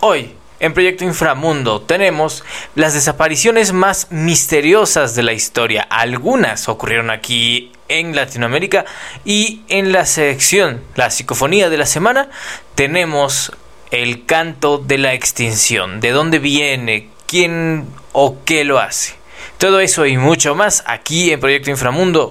Hoy, en Proyecto Inframundo, tenemos las desapariciones más misteriosas de la historia. Algunas ocurrieron aquí en Latinoamérica y en la sección, la psicofonía de la semana, tenemos el canto de la extinción. ¿De dónde viene? ¿Quién o qué lo hace? Todo eso y mucho más aquí en Proyecto Inframundo.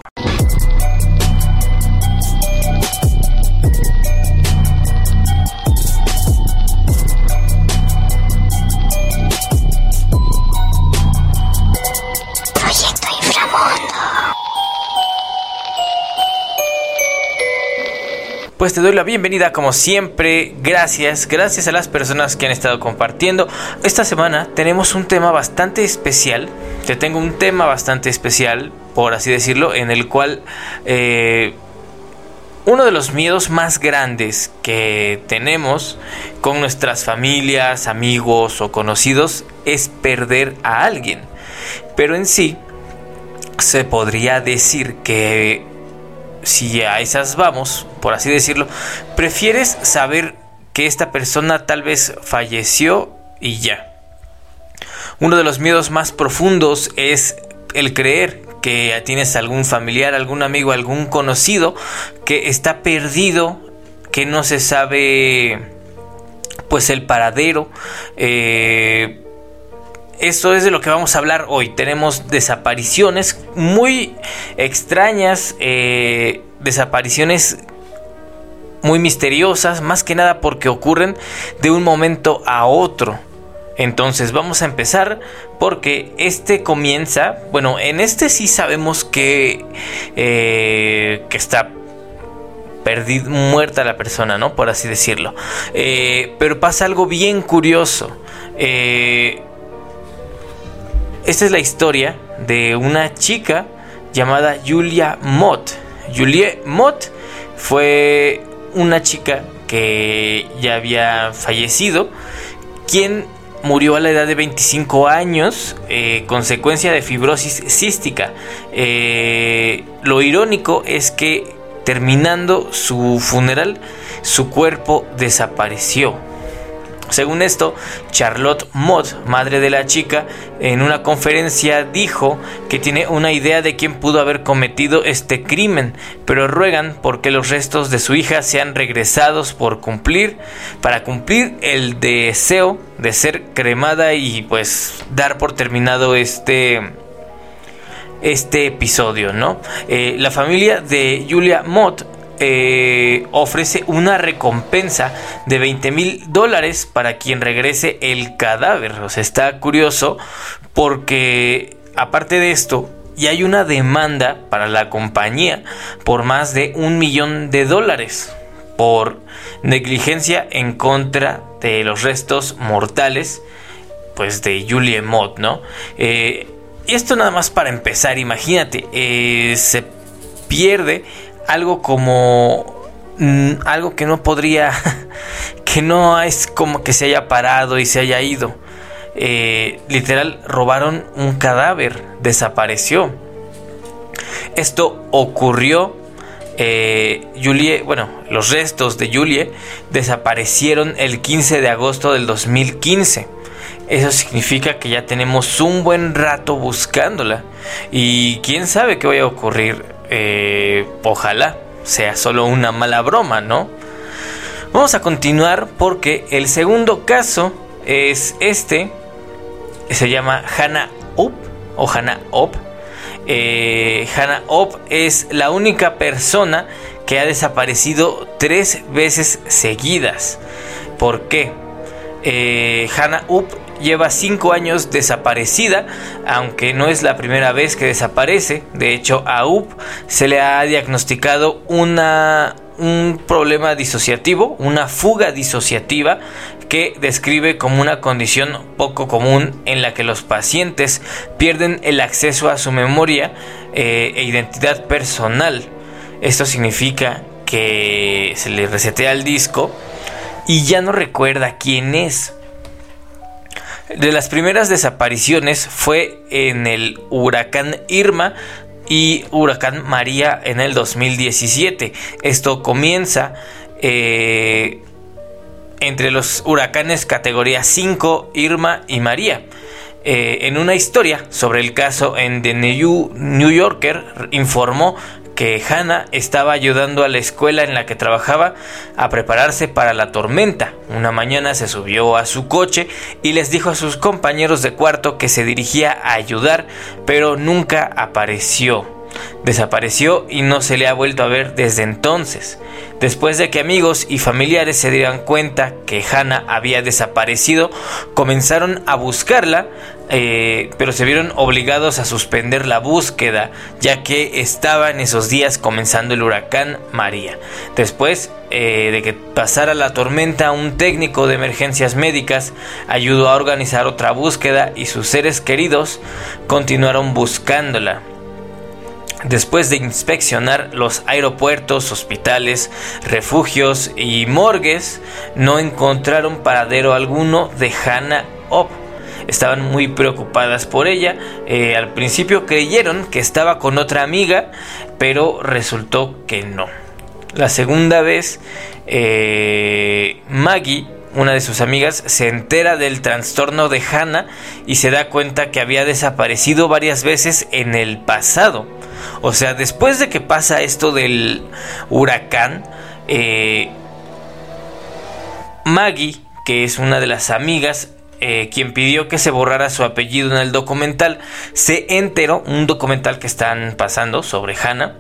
Pues te doy la bienvenida como siempre, gracias, gracias a las personas que han estado compartiendo. Esta semana tenemos un tema bastante especial, te tengo un tema bastante especial, por así decirlo, en el cual eh, uno de los miedos más grandes que tenemos con nuestras familias, amigos o conocidos es perder a alguien. Pero en sí, se podría decir que si a esas vamos, por así decirlo, prefieres saber que esta persona tal vez falleció y ya. Uno de los miedos más profundos es el creer que tienes algún familiar, algún amigo, algún conocido que está perdido, que no se sabe pues el paradero. Eh, eso es de lo que vamos a hablar hoy. Tenemos desapariciones muy extrañas, eh, desapariciones muy misteriosas, más que nada porque ocurren de un momento a otro. Entonces vamos a empezar porque este comienza, bueno, en este sí sabemos que, eh, que está perdida, muerta la persona, ¿no? Por así decirlo. Eh, pero pasa algo bien curioso. Esta es la historia de una chica llamada Julia Mott. Julia Mott fue una chica que ya había fallecido, quien murió a la edad de 25 años, eh, consecuencia de fibrosis cística. Eh, lo irónico es que terminando su funeral, su cuerpo desapareció. Según esto, Charlotte Mott, madre de la chica, en una conferencia dijo que tiene una idea de quién pudo haber cometido este crimen, pero ruegan porque los restos de su hija sean regresados por cumplir, para cumplir el deseo de ser cremada y pues dar por terminado este este episodio, ¿no? Eh, la familia de Julia Mott eh, ofrece una recompensa de 20 mil dólares para quien regrese el cadáver. O sea, está curioso porque aparte de esto, ya hay una demanda para la compañía por más de un millón de dólares por negligencia en contra de los restos mortales pues de Julie Mott, ¿no? Eh, y esto nada más para empezar, imagínate, eh, se pierde algo como mm, algo que no podría, que no es como que se haya parado y se haya ido. Eh, literal, robaron un cadáver, desapareció. Esto ocurrió. Eh, Julie, bueno, los restos de Julie desaparecieron el 15 de agosto del 2015. Eso significa que ya tenemos un buen rato buscándola. Y quién sabe qué vaya a ocurrir eh, ojalá sea solo una mala broma, ¿no? Vamos a continuar porque el segundo caso es este. Se llama Hannah Up o Hannah Up. Eh, Hannah es la única persona que ha desaparecido tres veces seguidas. ¿Por qué? Eh, Hannah Up lleva cinco años desaparecida, aunque no es la primera vez que desaparece. De hecho, a UP se le ha diagnosticado una, un problema disociativo, una fuga disociativa que describe como una condición poco común en la que los pacientes pierden el acceso a su memoria eh, e identidad personal. Esto significa que se le resetea el disco y ya no recuerda quién es de las primeras desapariciones fue en el huracán Irma y huracán María en el 2017. Esto comienza eh, entre los huracanes categoría 5, Irma y María. Eh, en una historia sobre el caso en The New, New Yorker informó que Hannah estaba ayudando a la escuela en la que trabajaba a prepararse para la tormenta. Una mañana se subió a su coche y les dijo a sus compañeros de cuarto que se dirigía a ayudar, pero nunca apareció. Desapareció y no se le ha vuelto a ver desde entonces. Después de que amigos y familiares se dieran cuenta que Hannah había desaparecido, comenzaron a buscarla, eh, pero se vieron obligados a suspender la búsqueda, ya que estaba en esos días comenzando el huracán María. Después eh, de que pasara la tormenta, un técnico de emergencias médicas ayudó a organizar otra búsqueda y sus seres queridos continuaron buscándola. Después de inspeccionar los aeropuertos, hospitales, refugios y morgues, no encontraron paradero alguno de Hannah Op. Estaban muy preocupadas por ella. Eh, al principio creyeron que estaba con otra amiga, pero resultó que no. La segunda vez, eh, Maggie una de sus amigas, se entera del trastorno de Hannah y se da cuenta que había desaparecido varias veces en el pasado. O sea, después de que pasa esto del huracán, eh, Maggie, que es una de las amigas, eh, quien pidió que se borrara su apellido en el documental, se enteró, un documental que están pasando sobre Hannah,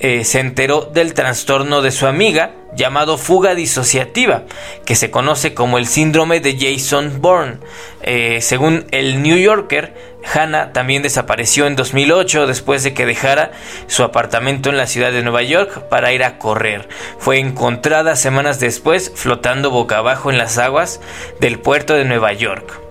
eh, se enteró del trastorno de su amiga llamado fuga disociativa, que se conoce como el síndrome de Jason Bourne. Eh, según el New Yorker, Hannah también desapareció en 2008 después de que dejara su apartamento en la ciudad de Nueva York para ir a correr. Fue encontrada semanas después flotando boca abajo en las aguas del puerto de Nueva York.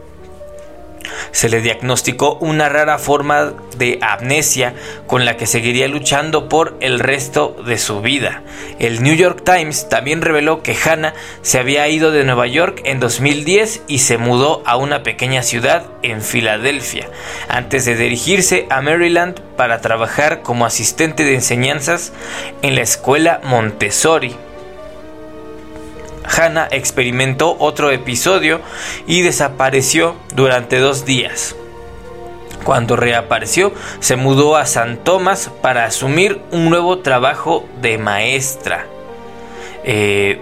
Se le diagnosticó una rara forma de amnesia con la que seguiría luchando por el resto de su vida. El New York Times también reveló que Hannah se había ido de Nueva York en 2010 y se mudó a una pequeña ciudad en Filadelfia, antes de dirigirse a Maryland para trabajar como asistente de enseñanzas en la escuela Montessori. Hannah experimentó otro episodio y desapareció durante dos días. Cuando reapareció, se mudó a San Tomás para asumir un nuevo trabajo de maestra. Eh,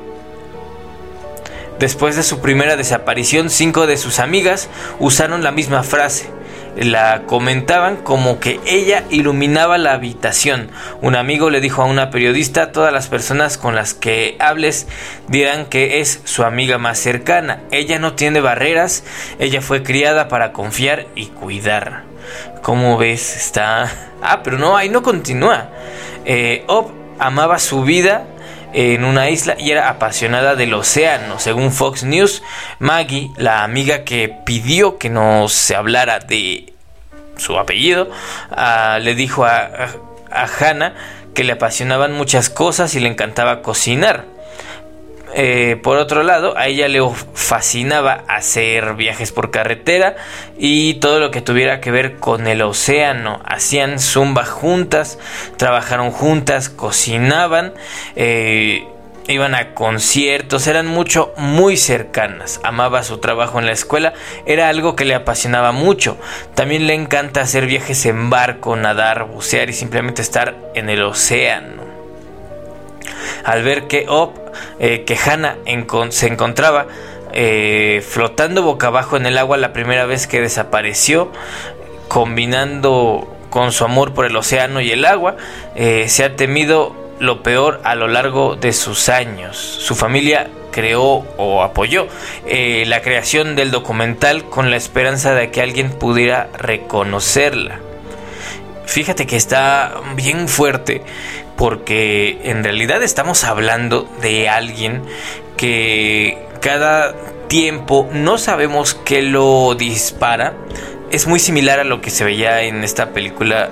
después de su primera desaparición, cinco de sus amigas usaron la misma frase la comentaban como que ella iluminaba la habitación. Un amigo le dijo a una periodista, todas las personas con las que hables dirán que es su amiga más cercana. Ella no tiene barreras, ella fue criada para confiar y cuidar. ¿Cómo ves? Está... Ah, pero no, ahí no continúa. Eh, Ob amaba su vida en una isla y era apasionada del océano. Según Fox News, Maggie, la amiga que pidió que no se hablara de su apellido, ah, le dijo a, a Hannah que le apasionaban muchas cosas y le encantaba cocinar. Eh, por otro lado, a ella le fascinaba hacer viajes por carretera y todo lo que tuviera que ver con el océano. Hacían zumba juntas, trabajaron juntas, cocinaban, eh, iban a conciertos, eran mucho, muy cercanas. Amaba su trabajo en la escuela, era algo que le apasionaba mucho. También le encanta hacer viajes en barco, nadar, bucear y simplemente estar en el océano. Al ver que Op, eh, que Hannah se encontraba eh, flotando boca abajo en el agua la primera vez que desapareció, combinando con su amor por el océano y el agua, eh, se ha temido lo peor a lo largo de sus años. Su familia creó o apoyó la creación del documental con la esperanza de que alguien pudiera reconocerla. Fíjate que está bien fuerte porque en realidad estamos hablando de alguien que cada tiempo no sabemos qué lo dispara. Es muy similar a lo que se veía en esta película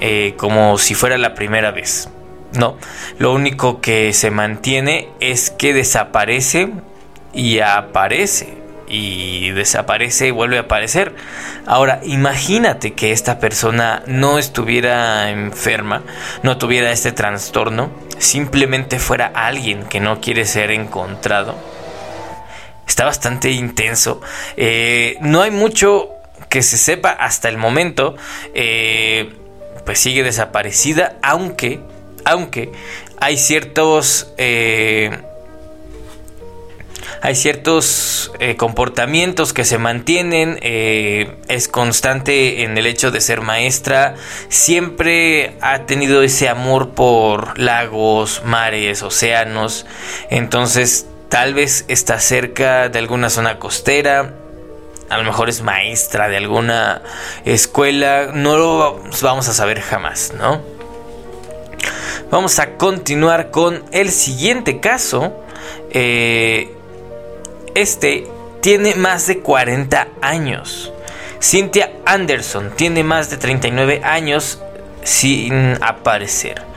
eh, como si fuera la primera vez. No, lo único que se mantiene es que desaparece y aparece y desaparece y vuelve a aparecer. Ahora, imagínate que esta persona no estuviera enferma, no tuviera este trastorno, simplemente fuera alguien que no quiere ser encontrado. está bastante intenso. Eh, no hay mucho que se sepa hasta el momento. Eh, pues sigue desaparecida, aunque, aunque hay ciertos eh, hay ciertos eh, comportamientos que se mantienen, eh, es constante en el hecho de ser maestra, siempre ha tenido ese amor por lagos, mares, océanos, entonces tal vez está cerca de alguna zona costera, a lo mejor es maestra de alguna escuela, no lo vamos a saber jamás, ¿no? Vamos a continuar con el siguiente caso. Eh, este tiene más de 40 años. Cynthia Anderson tiene más de 39 años sin aparecer.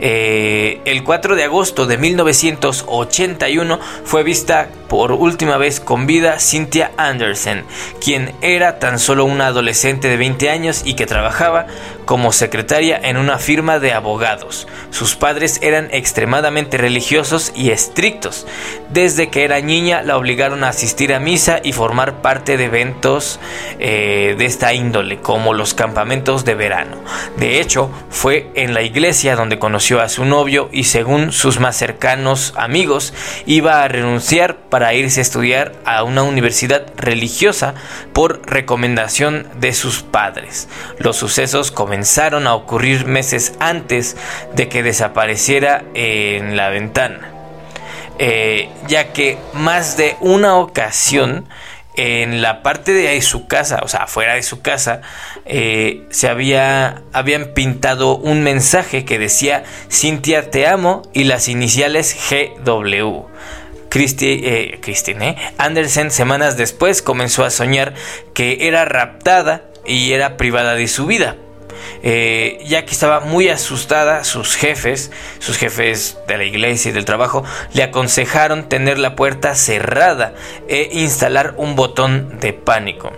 Eh, el 4 de agosto de 1981 fue vista por última vez con vida Cynthia Anderson, quien era tan solo una adolescente de 20 años y que trabajaba como secretaria en una firma de abogados. Sus padres eran extremadamente religiosos y estrictos. Desde que era niña la obligaron a asistir a misa y formar parte de eventos eh, de esta índole, como los campamentos de verano. De hecho, fue en la iglesia donde conoció a su novio y según sus más cercanos amigos, iba a renunciar para irse a estudiar a una universidad religiosa por recomendación de sus padres. Los sucesos comenzaron a ocurrir meses antes de que desapareciera en la ventana. Eh, ya que más de una ocasión en la parte de su casa, o sea, afuera de su casa, eh, se había, habían pintado un mensaje que decía Cintia te amo y las iniciales GW. Eh, Christine Anderson semanas después comenzó a soñar que era raptada y era privada de su vida, eh, ya que estaba muy asustada, sus jefes, sus jefes de la iglesia y del trabajo, le aconsejaron tener la puerta cerrada e instalar un botón de pánico.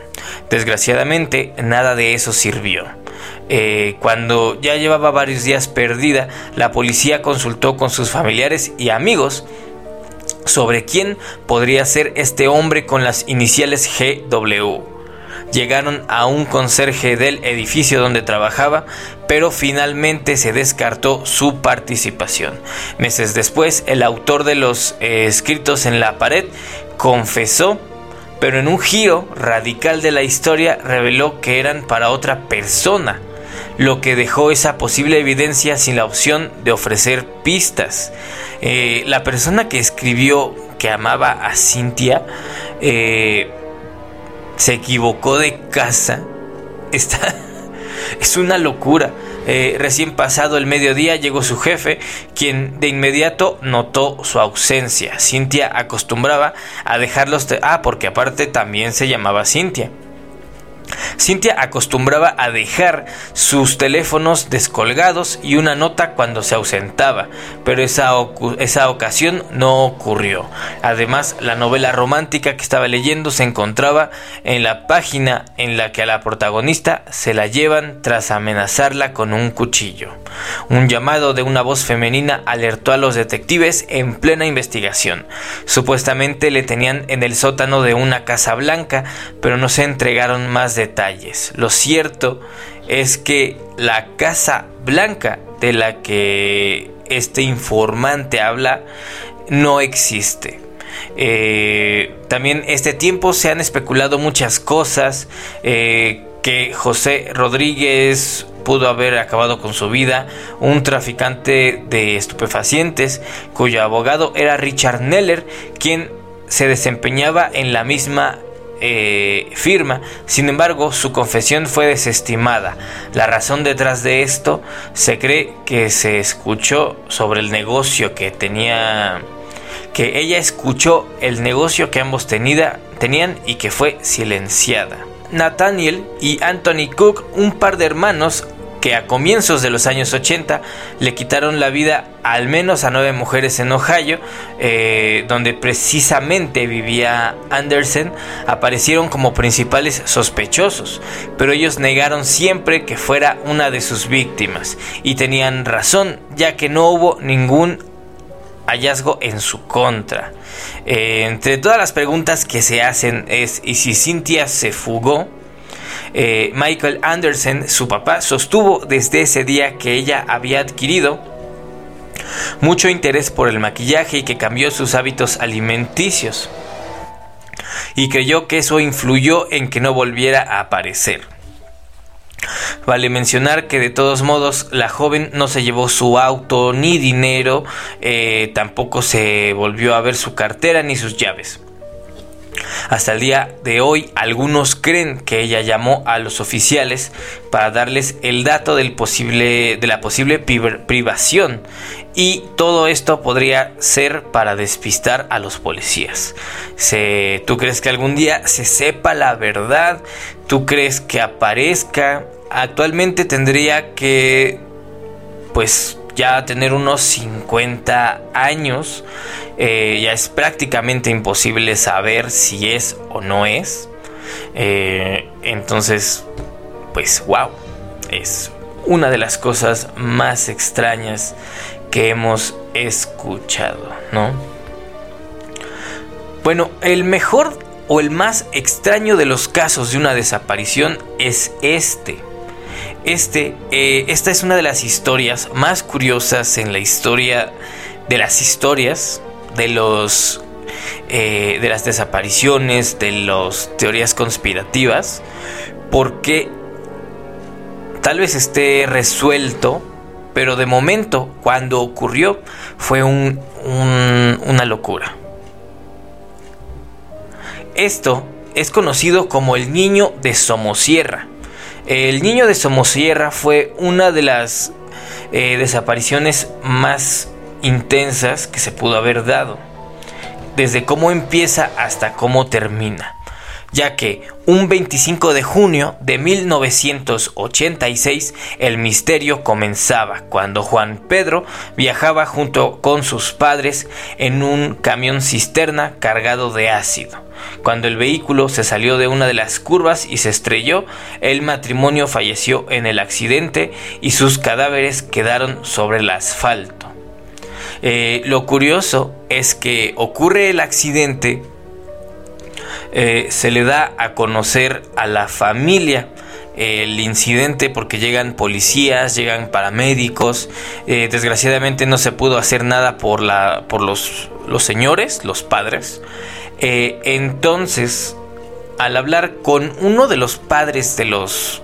Desgraciadamente, nada de eso sirvió. Eh, cuando ya llevaba varios días perdida, la policía consultó con sus familiares y amigos sobre quién podría ser este hombre con las iniciales GW llegaron a un conserje del edificio donde trabajaba, pero finalmente se descartó su participación. Meses después, el autor de los eh, escritos en la pared confesó, pero en un giro radical de la historia reveló que eran para otra persona, lo que dejó esa posible evidencia sin la opción de ofrecer pistas. Eh, la persona que escribió que amaba a Cintia, eh, se equivocó de casa. Está, es una locura. Eh, recién pasado el mediodía llegó su jefe, quien de inmediato notó su ausencia. Cintia acostumbraba a dejarlos... Ah, porque aparte también se llamaba Cintia. Cintia acostumbraba a dejar sus teléfonos descolgados y una nota cuando se ausentaba, pero esa, esa ocasión no ocurrió. Además, la novela romántica que estaba leyendo se encontraba en la página en la que a la protagonista se la llevan tras amenazarla con un cuchillo. Un llamado de una voz femenina alertó a los detectives en plena investigación. Supuestamente le tenían en el sótano de una casa blanca, pero no se entregaron más detalles. Lo cierto es que la Casa Blanca de la que este informante habla no existe. Eh, también este tiempo se han especulado muchas cosas. Eh, que José Rodríguez pudo haber acabado con su vida, un traficante de estupefacientes cuyo abogado era Richard Neller, quien se desempeñaba en la misma eh, firma. Sin embargo, su confesión fue desestimada. La razón detrás de esto se cree que se escuchó sobre el negocio que tenía que ella escuchó el negocio que ambos tenían y que fue silenciada. Nathaniel y Anthony Cook, un par de hermanos que a comienzos de los años 80 le quitaron la vida al menos a nueve mujeres en Ohio, eh, donde precisamente vivía Anderson, aparecieron como principales sospechosos, pero ellos negaron siempre que fuera una de sus víctimas, y tenían razón, ya que no hubo ningún hallazgo en su contra. Eh, entre todas las preguntas que se hacen es, ¿y si Cynthia se fugó? Eh, Michael Anderson, su papá, sostuvo desde ese día que ella había adquirido mucho interés por el maquillaje y que cambió sus hábitos alimenticios. Y creyó que eso influyó en que no volviera a aparecer. Vale mencionar que de todos modos la joven no se llevó su auto ni dinero, eh, tampoco se volvió a ver su cartera ni sus llaves. Hasta el día de hoy, algunos creen que ella llamó a los oficiales para darles el dato del posible, de la posible privación y todo esto podría ser para despistar a los policías. ¿Tú crees que algún día se sepa la verdad? ¿Tú crees que aparezca? Actualmente tendría que, pues, ya tener unos 50 años. Eh, ya es prácticamente imposible saber si es o no es. Eh, entonces, pues, wow. Es una de las cosas más extrañas que hemos escuchado, ¿no? Bueno, el mejor o el más extraño de los casos de una desaparición es este. Este, eh, esta es una de las historias más curiosas en la historia de las historias, de los, eh, de las desapariciones, de las teorías conspirativas, porque tal vez esté resuelto pero de momento, cuando ocurrió, fue un, una locura. Esto es conocido como el niño de Somosierra. El niño de Somosierra fue una de las eh, desapariciones más intensas que se pudo haber dado. Desde cómo empieza hasta cómo termina ya que un 25 de junio de 1986 el misterio comenzaba cuando Juan Pedro viajaba junto con sus padres en un camión cisterna cargado de ácido. Cuando el vehículo se salió de una de las curvas y se estrelló, el matrimonio falleció en el accidente y sus cadáveres quedaron sobre el asfalto. Eh, lo curioso es que ocurre el accidente eh, se le da a conocer a la familia el incidente porque llegan policías, llegan paramédicos. Eh, desgraciadamente no se pudo hacer nada por, la, por los, los señores, los padres. Eh, entonces, al hablar con uno de los padres de los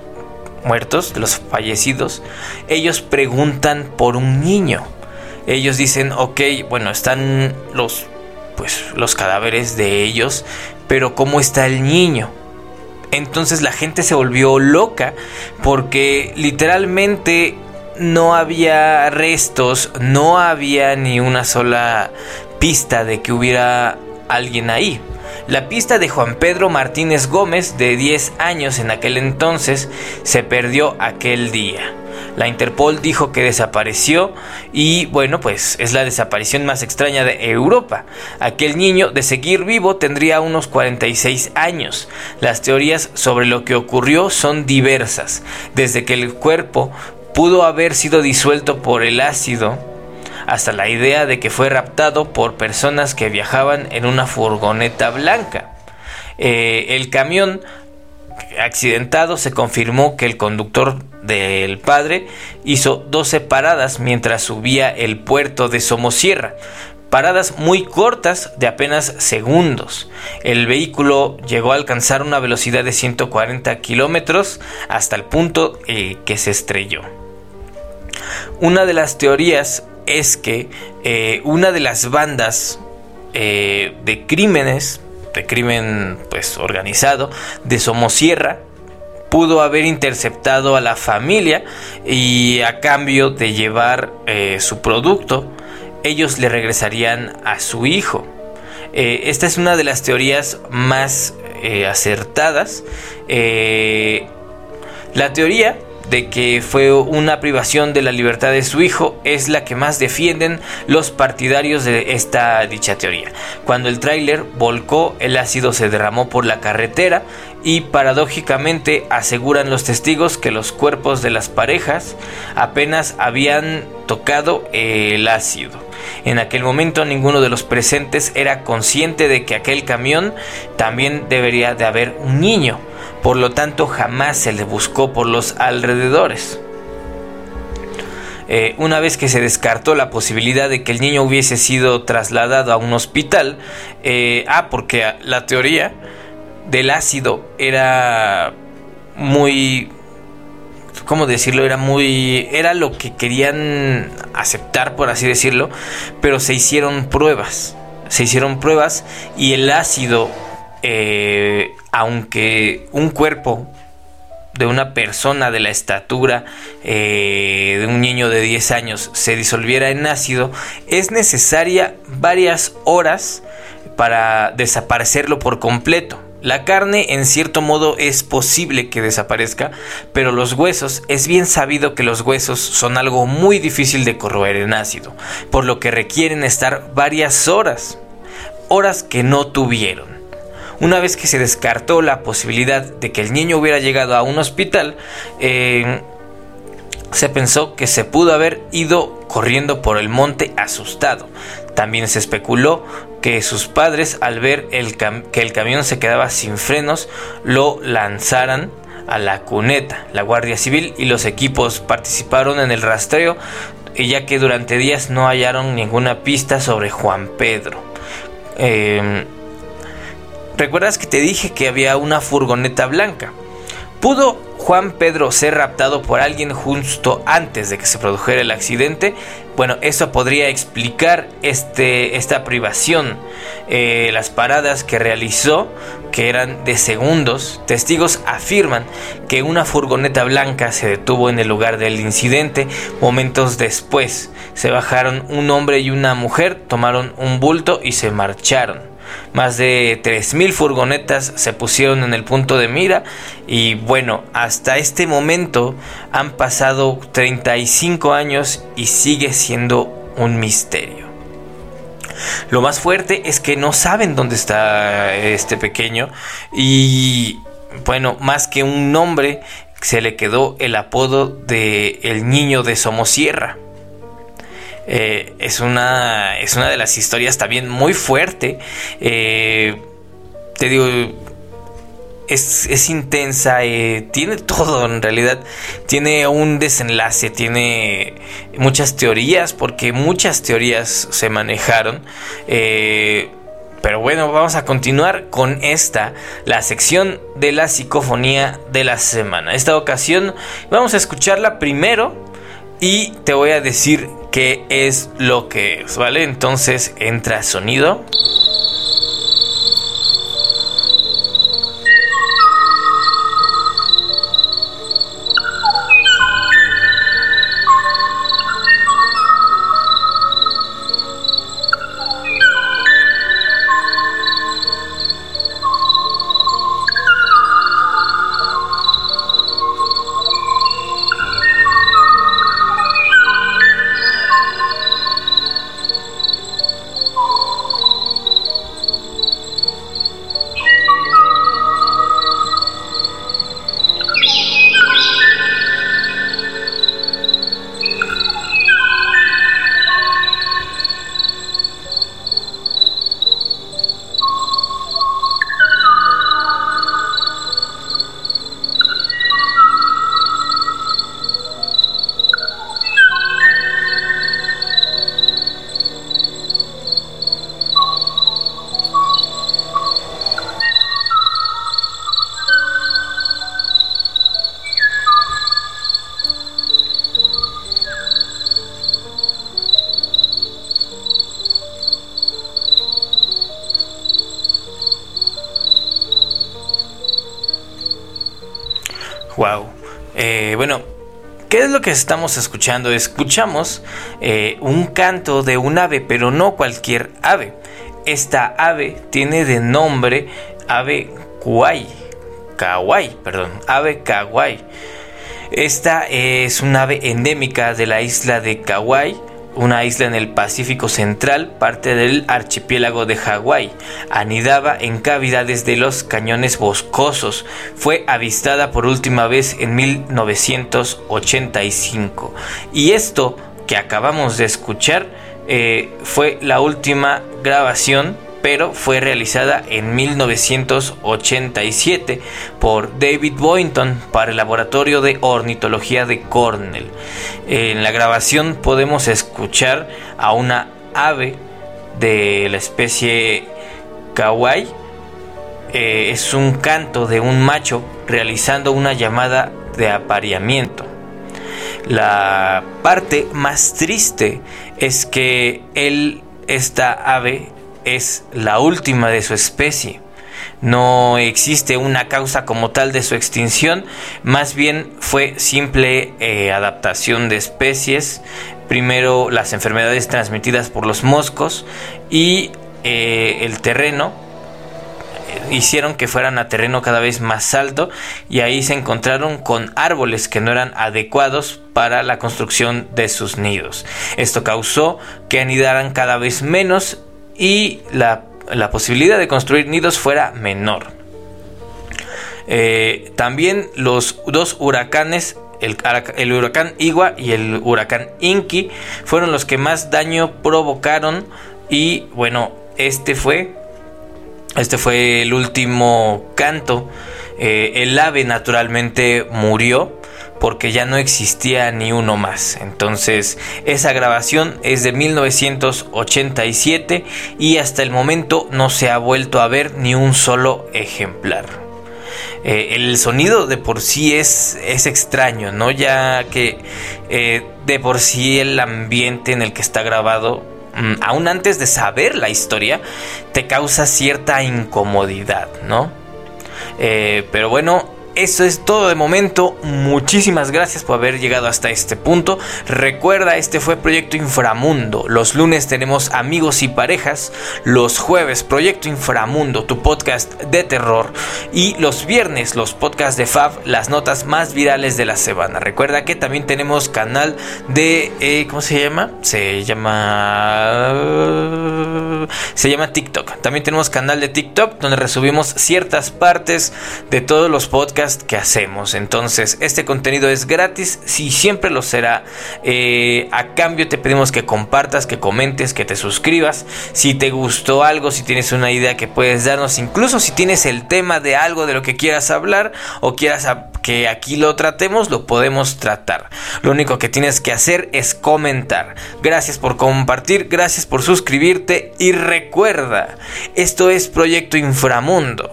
muertos, de los fallecidos, ellos preguntan por un niño. Ellos dicen, ok, bueno, están los pues los cadáveres de ellos, pero ¿cómo está el niño? Entonces la gente se volvió loca porque literalmente no había restos, no había ni una sola pista de que hubiera alguien ahí. La pista de Juan Pedro Martínez Gómez, de 10 años en aquel entonces, se perdió aquel día. La Interpol dijo que desapareció y bueno, pues es la desaparición más extraña de Europa. Aquel niño, de seguir vivo, tendría unos 46 años. Las teorías sobre lo que ocurrió son diversas, desde que el cuerpo pudo haber sido disuelto por el ácido, hasta la idea de que fue raptado por personas que viajaban en una furgoneta blanca. Eh, el camión accidentado se confirmó que el conductor del padre hizo 12 paradas mientras subía el puerto de Somosierra. Paradas muy cortas de apenas segundos. El vehículo llegó a alcanzar una velocidad de 140 kilómetros hasta el punto eh, que se estrelló. Una de las teorías es que eh, una de las bandas eh, de crímenes de crimen pues organizado de Somosierra pudo haber interceptado a la familia y a cambio de llevar eh, su producto ellos le regresarían a su hijo. Esta es una de las teorías más acertadas. La teoría de que fue una privación de la libertad de su hijo es la que más defienden los partidarios de esta dicha teoría. Cuando el tráiler volcó, el ácido se derramó por la carretera y paradójicamente aseguran los testigos que los cuerpos de las parejas apenas habían tocado el ácido. En aquel momento ninguno de los presentes era consciente de que aquel camión también debería de haber un niño, por lo tanto jamás se le buscó por los alrededores. Eh, una vez que se descartó la posibilidad de que el niño hubiese sido trasladado a un hospital, eh, ah, porque la teoría del ácido era muy ¿cómo decirlo? Era muy, era lo que querían aceptar, por así decirlo, pero se hicieron pruebas, se hicieron pruebas y el ácido, eh, aunque un cuerpo de una persona de la estatura eh, de un niño de 10 años se disolviera en ácido, es necesaria varias horas para desaparecerlo por completo. La carne en cierto modo es posible que desaparezca, pero los huesos es bien sabido que los huesos son algo muy difícil de corroer en ácido, por lo que requieren estar varias horas, horas que no tuvieron. Una vez que se descartó la posibilidad de que el niño hubiera llegado a un hospital, eh, se pensó que se pudo haber ido corriendo por el monte asustado. También se especuló que sus padres, al ver que el camión se quedaba sin frenos, lo lanzaran a la cuneta. La Guardia Civil y los equipos participaron en el rastreo, ya que durante días no hallaron ninguna pista sobre Juan Pedro. Em, ¿Recuerdas que te dije que había una furgoneta blanca? ¿Pudo Juan Pedro ser raptado por alguien justo antes de que se produjera el accidente? Bueno, eso podría explicar este, esta privación. Eh, las paradas que realizó, que eran de segundos, testigos afirman que una furgoneta blanca se detuvo en el lugar del incidente momentos después. Se bajaron un hombre y una mujer, tomaron un bulto y se marcharon. Más de 3.000 furgonetas se pusieron en el punto de mira y bueno, hasta este momento han pasado 35 años y sigue siendo un misterio. Lo más fuerte es que no saben dónde está este pequeño y bueno, más que un nombre se le quedó el apodo de el niño de Somosierra. Eh, es, una, es una de las historias también muy fuerte. Eh, te digo, es, intensa, eh, tiene todo en realidad, tiene un desenlace, tiene muchas teorías, porque muchas teorías se manejaron. pero bueno, vamos a continuar con esta, la sección de la psicofonía de la semana. Esta ocasión vamos a escucharla primero y te voy a decir qué es lo que es, ¿vale? Entonces entra sonido. Eh, bueno, ¿qué es lo que estamos escuchando? Escuchamos eh, un canto de un ave, pero no cualquier ave. Esta ave tiene de nombre ave kuai. Kawai, perdón, ave Kawai. Esta es un ave endémica de la isla de Kauai una isla en el Pacífico Central, parte del archipiélago de Hawái. Anidaba en cavidades de los cañones boscosos. Fue avistada por última vez en 1985. Y esto que acabamos de escuchar eh, fue la última grabación pero fue realizada en 1987 por David Boynton para el Laboratorio de Ornitología de Cornell. En la grabación podemos escuchar a una ave de la especie Kawai. Eh, es un canto de un macho realizando una llamada de apareamiento. La parte más triste es que él, esta ave, es la última de su especie. No existe una causa como tal de su extinción, más bien fue simple eh, adaptación de especies, primero las enfermedades transmitidas por los moscos y eh, el terreno eh, hicieron que fueran a terreno cada vez más alto y ahí se encontraron con árboles que no eran adecuados para la construcción de sus nidos. Esto causó que anidaran cada vez menos y la, posibilidad de construir nidos fuera menor. Eh, también los dos huracanes, el, el, huracán Igua y el huracán Inki, fueron los que más daño provocaron y bueno, este fue, este fue el último canto. Eh, el ave naturalmente murió porque ya no existía ni uno más. Entonces, esa grabación es de 1987 y hasta el momento no se ha vuelto a ver ni un solo ejemplar. Eh, el sonido de por sí es, es extraño, ¿no? Ya que eh, de por sí el ambiente en el que está grabado, mm, aún antes de saber la historia, te causa cierta incomodidad, ¿no? Eh, pero bueno, eso es todo de momento. Muchísimas gracias por haber llegado hasta este punto. Recuerda, este fue Proyecto Inframundo. Los lunes tenemos amigos y parejas. Los jueves, Proyecto Inframundo, tu podcast de terror. Y los viernes, los podcasts de Fab, las notas más virales de la semana. Recuerda que también tenemos canal de... Eh, ¿Cómo se llama? Se llama... Se llama TikTok. También tenemos canal de TikTok donde resubimos ciertas partes de todos los podcasts que hacemos. Entonces, este contenido es gratis, si siempre lo será. Eh, a cambio te pedimos que compartas, que comentes, que te suscribas. Si te gustó algo, si tienes una idea que puedes darnos, incluso si tienes el tema de algo de lo que quieras hablar o quieras que aquí lo tratemos, lo podemos tratar. Lo único que tienes que hacer es comentar. Gracias por compartir, gracias por suscribirte y recuerda, esto es Proyecto Inframundo.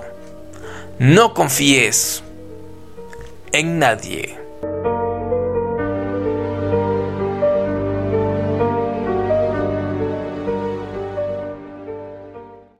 No confíes en nadie.